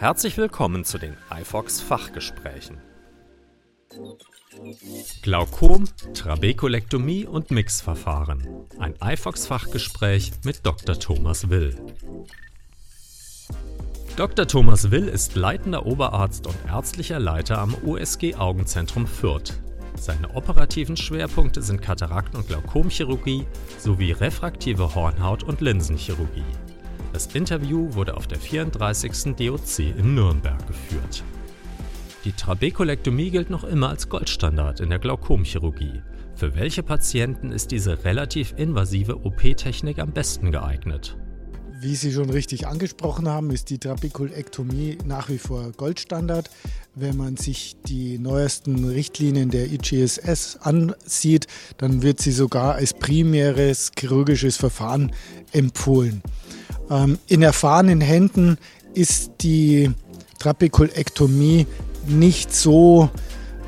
Herzlich willkommen zu den iFox Fachgesprächen. Glaukom, Trabekulektomie und Mixverfahren. Ein iFox Fachgespräch mit Dr. Thomas Will. Dr. Thomas Will ist leitender Oberarzt und ärztlicher Leiter am USG Augenzentrum Fürth. Seine operativen Schwerpunkte sind Katarakt- und Glaukomchirurgie sowie refraktive Hornhaut- und Linsenchirurgie. Das Interview wurde auf der 34. DOC in Nürnberg geführt. Die Trabekulektomie gilt noch immer als Goldstandard in der Glaukomchirurgie. Für welche Patienten ist diese relativ invasive OP-Technik am besten geeignet? Wie Sie schon richtig angesprochen haben, ist die Trabekulektomie nach wie vor Goldstandard. Wenn man sich die neuesten Richtlinien der IGSS ansieht, dann wird sie sogar als primäres chirurgisches Verfahren empfohlen. Ähm, in erfahrenen Händen ist die Trabekulektomie nicht so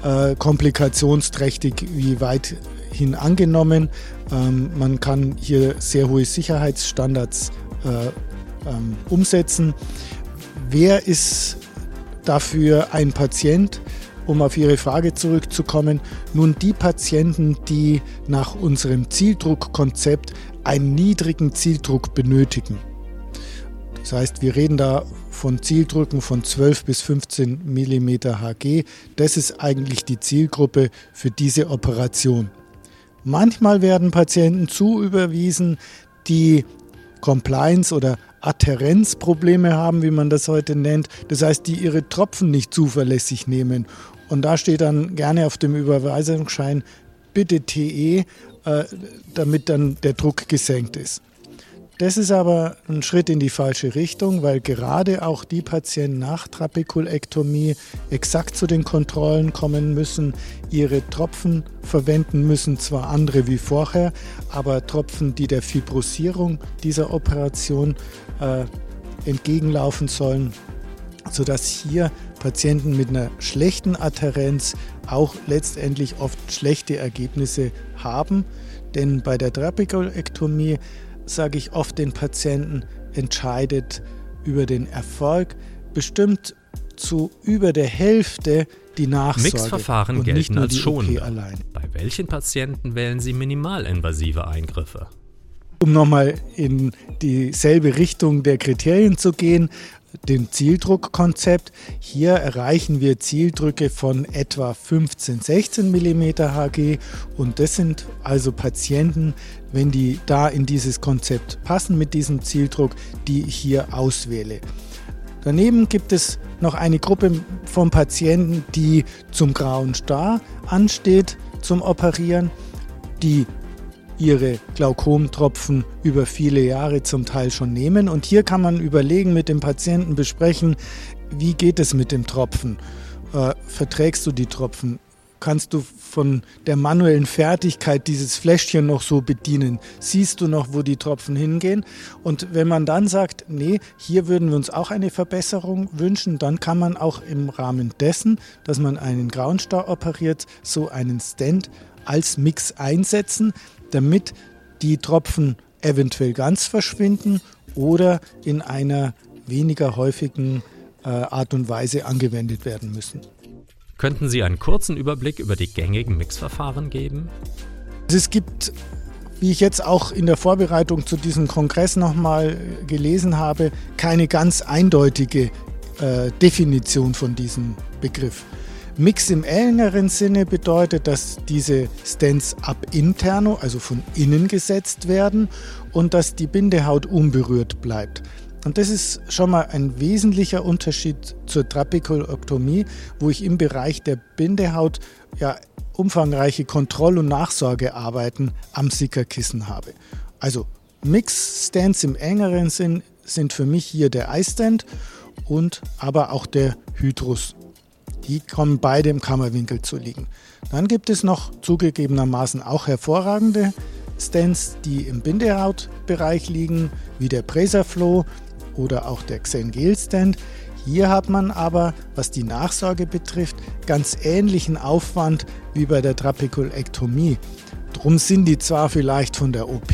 äh, komplikationsträchtig wie weithin angenommen. Ähm, man kann hier sehr hohe Sicherheitsstandards äh, ähm, umsetzen. Wer ist dafür ein Patient? Um auf Ihre Frage zurückzukommen, nun die Patienten, die nach unserem Zieldruckkonzept einen niedrigen Zieldruck benötigen. Das heißt, wir reden da von Zieldrücken von 12 bis 15 mm Hg. Das ist eigentlich die Zielgruppe für diese Operation. Manchmal werden Patienten zu überwiesen, die Compliance- oder Adherenzprobleme haben, wie man das heute nennt. Das heißt, die ihre Tropfen nicht zuverlässig nehmen. Und da steht dann gerne auf dem Überweisungsschein bitte TE, äh, damit dann der Druck gesenkt ist. Das ist aber ein Schritt in die falsche Richtung, weil gerade auch die Patienten nach Trabekulektomie exakt zu den Kontrollen kommen müssen, ihre Tropfen verwenden müssen, zwar andere wie vorher, aber Tropfen, die der Fibrosierung dieser Operation äh, entgegenlaufen sollen, sodass hier Patienten mit einer schlechten Adherenz auch letztendlich oft schlechte Ergebnisse haben. Denn bei der Trabekulektomie sage ich oft den Patienten, entscheidet über den Erfolg bestimmt zu über der Hälfte die Nachsorge. Mixverfahren gelten als schonend. Bei welchen Patienten wählen Sie minimalinvasive Eingriffe? Um nochmal in dieselbe Richtung der Kriterien zu gehen, dem Zieldruckkonzept. Hier erreichen wir Zieldrücke von etwa 15, 16 mm Hg und das sind also Patienten, wenn die da in dieses Konzept passen mit diesem Zieldruck, die ich hier auswähle. Daneben gibt es noch eine Gruppe von Patienten, die zum grauen Star ansteht zum Operieren, die ihre Glaukomtropfen über viele Jahre zum Teil schon nehmen. Und hier kann man überlegen, mit dem Patienten besprechen, wie geht es mit dem Tropfen? Äh, verträgst du die Tropfen? Kannst du von der manuellen Fertigkeit dieses Fläschchen noch so bedienen? Siehst du noch, wo die Tropfen hingehen? Und wenn man dann sagt, nee, hier würden wir uns auch eine Verbesserung wünschen, dann kann man auch im Rahmen dessen, dass man einen Grauenstar operiert, so einen Stand als Mix einsetzen, damit die Tropfen eventuell ganz verschwinden oder in einer weniger häufigen äh, Art und Weise angewendet werden müssen. Könnten Sie einen kurzen Überblick über die gängigen Mixverfahren geben? Also es gibt, wie ich jetzt auch in der Vorbereitung zu diesem Kongress nochmal gelesen habe, keine ganz eindeutige äh, Definition von diesem Begriff. Mix im engeren Sinne bedeutet, dass diese Stents ab interno, also von innen gesetzt werden und dass die Bindehaut unberührt bleibt. Und das ist schon mal ein wesentlicher Unterschied zur Trabekulektomie, wo ich im Bereich der Bindehaut ja umfangreiche Kontroll- und Nachsorgearbeiten am Sickerkissen habe. Also Mix-Stents im engeren Sinn sind für mich hier der iStent und aber auch der Hydrus die kommen beide im Kammerwinkel zu liegen. Dann gibt es noch zugegebenermaßen auch hervorragende Stents, die im Bindehautbereich liegen, wie der Presaflow oder auch der Xengel Stand. Hier hat man aber, was die Nachsorge betrifft, ganz ähnlichen Aufwand wie bei der Trabekulektomie. Drum sind die zwar vielleicht von der OP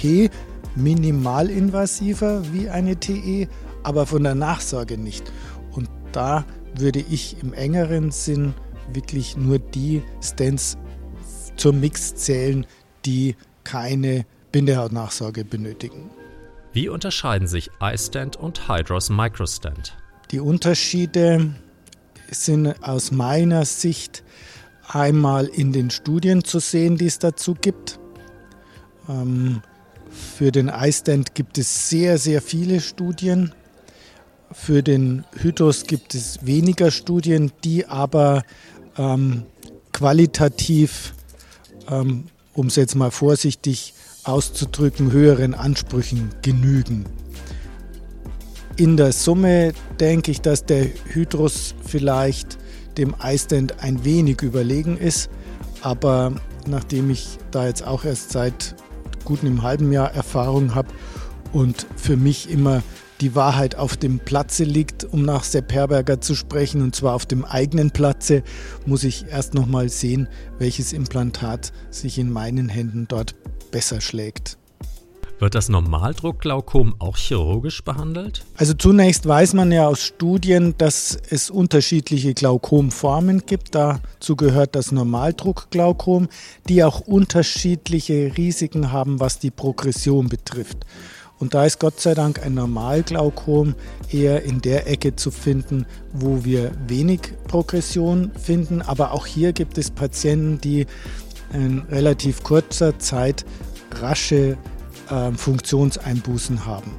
minimalinvasiver wie eine TE, aber von der Nachsorge nicht. Und da würde ich im engeren Sinn wirklich nur die Stents zum Mix zählen, die keine Bindehautnachsorge benötigen. Wie unterscheiden sich iStent und Hydros Microstent? Die Unterschiede sind aus meiner Sicht einmal in den Studien zu sehen, die es dazu gibt. Ähm, für den iStent gibt es sehr, sehr viele Studien. Für den Hydros gibt es weniger Studien, die aber ähm, qualitativ, ähm, um es jetzt mal vorsichtig auszudrücken, höheren Ansprüchen genügen. In der Summe denke ich, dass der Hydros vielleicht dem iStent ein wenig überlegen ist, aber nachdem ich da jetzt auch erst seit gut einem halben Jahr Erfahrung habe und für mich immer die Wahrheit auf dem Platze liegt, um nach Sepp Herberger zu sprechen, und zwar auf dem eigenen Platze, muss ich erst nochmal sehen, welches Implantat sich in meinen Händen dort besser schlägt. Wird das Normaldruckglaukom auch chirurgisch behandelt? Also zunächst weiß man ja aus Studien, dass es unterschiedliche Glaukomformen gibt. Dazu gehört das Normaldruckglaukom, die auch unterschiedliche Risiken haben, was die Progression betrifft. Und da ist Gott sei Dank ein Normalglaukom eher in der Ecke zu finden, wo wir wenig Progression finden. Aber auch hier gibt es Patienten, die in relativ kurzer Zeit rasche äh, Funktionseinbußen haben.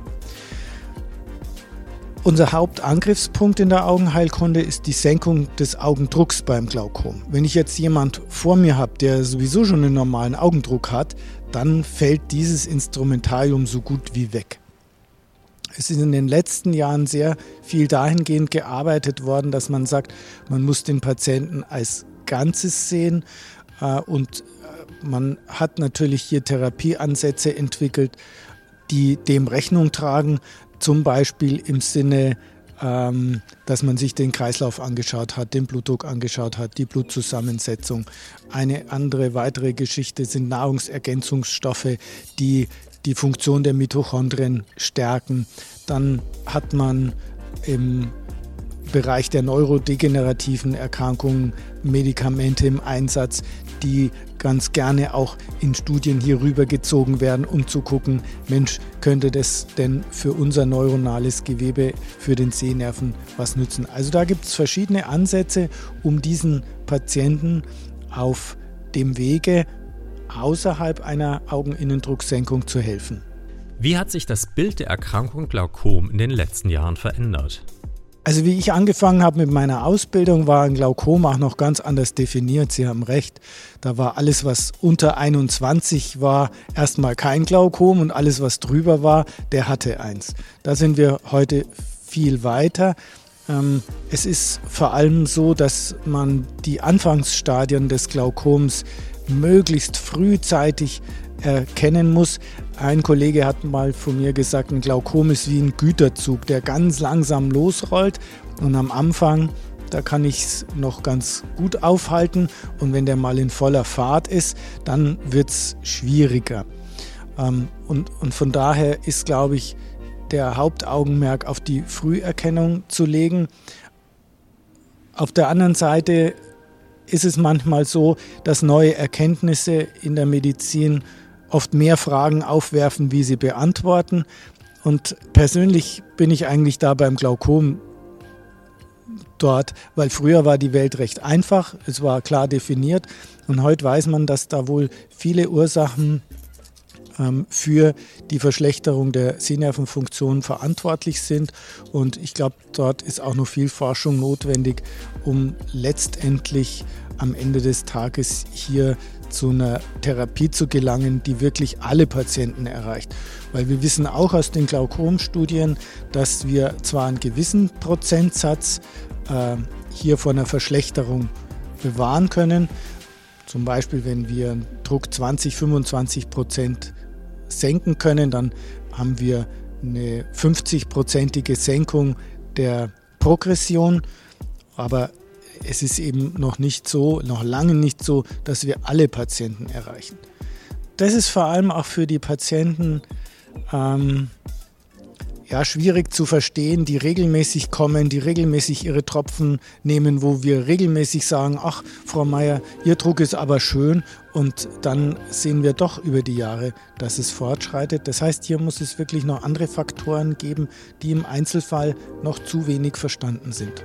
Unser Hauptangriffspunkt in der Augenheilkunde ist die Senkung des Augendrucks beim Glaukom. Wenn ich jetzt jemand vor mir habe, der sowieso schon einen normalen Augendruck hat, dann fällt dieses Instrumentarium so gut wie weg. Es ist in den letzten Jahren sehr viel dahingehend gearbeitet worden, dass man sagt, man muss den Patienten als Ganzes sehen äh, und äh, man hat natürlich hier Therapieansätze entwickelt, die dem Rechnung tragen, zum Beispiel im Sinne, ähm, dass man sich den Kreislauf angeschaut hat, den Blutdruck angeschaut hat, die Blutzusammensetzung. Eine andere weitere Geschichte sind Nahrungsergänzungsstoffe, die die Funktion der Mitochondrien stärken. Dann hat man im Bereich der neurodegenerativen Erkrankungen Medikamente im Einsatz, die ganz gerne auch in Studien hier rübergezogen werden, um zu gucken, Mensch, könnte das denn für unser neuronales Gewebe, für den Sehnerven was nützen? Also da gibt es verschiedene Ansätze, um diesen Patienten auf dem Wege außerhalb einer Augeninnendrucksenkung zu helfen. Wie hat sich das Bild der Erkrankung Glaukom in den letzten Jahren verändert? Also wie ich angefangen habe mit meiner Ausbildung, war ein Glaukom auch noch ganz anders definiert. Sie haben recht. Da war alles, was unter 21 war, erstmal kein Glaukom und alles, was drüber war, der hatte eins. Da sind wir heute viel weiter. Ähm, es ist vor allem so, dass man die Anfangsstadien des Glaukoms möglichst frühzeitig erkennen muss. Ein Kollege hat mal von mir gesagt, ein Glaukom ist wie ein Güterzug, der ganz langsam losrollt und am Anfang, da kann ich es noch ganz gut aufhalten und wenn der mal in voller Fahrt ist, dann wird es schwieriger. Ähm, und, und von daher ist, glaube ich, der Hauptaugenmerk auf die Früherkennung zu legen. Auf der anderen Seite ist es manchmal so, dass neue Erkenntnisse in der Medizin oft mehr Fragen aufwerfen, wie sie beantworten. Und persönlich bin ich eigentlich da beim Glaukom dort, weil früher war die Welt recht einfach, es war klar definiert und heute weiß man, dass da wohl viele Ursachen ähm, für die Verschlechterung der Sehnervenfunktion verantwortlich sind und ich glaube, dort ist auch noch viel Forschung notwendig, um letztendlich am Ende des Tages hier zu einer Therapie zu gelangen, die wirklich alle Patienten erreicht. Weil wir wissen auch aus den Glaukomstudien, dass wir zwar einen gewissen Prozentsatz äh, hier vor einer Verschlechterung bewahren können. Zum Beispiel, wenn wir Druck 20, 25 Prozent senken können, dann haben wir eine 50-prozentige Senkung der Progression. Aber es ist eben noch nicht so, noch lange nicht so, dass wir alle Patienten erreichen. Das ist vor allem auch für die Patienten ähm, ja, schwierig zu verstehen, die regelmäßig kommen, die regelmäßig ihre Tropfen nehmen, wo wir regelmäßig sagen, ach, Frau Meier, Ihr Druck ist aber schön und dann sehen wir doch über die Jahre, dass es fortschreitet. Das heißt, hier muss es wirklich noch andere Faktoren geben, die im Einzelfall noch zu wenig verstanden sind.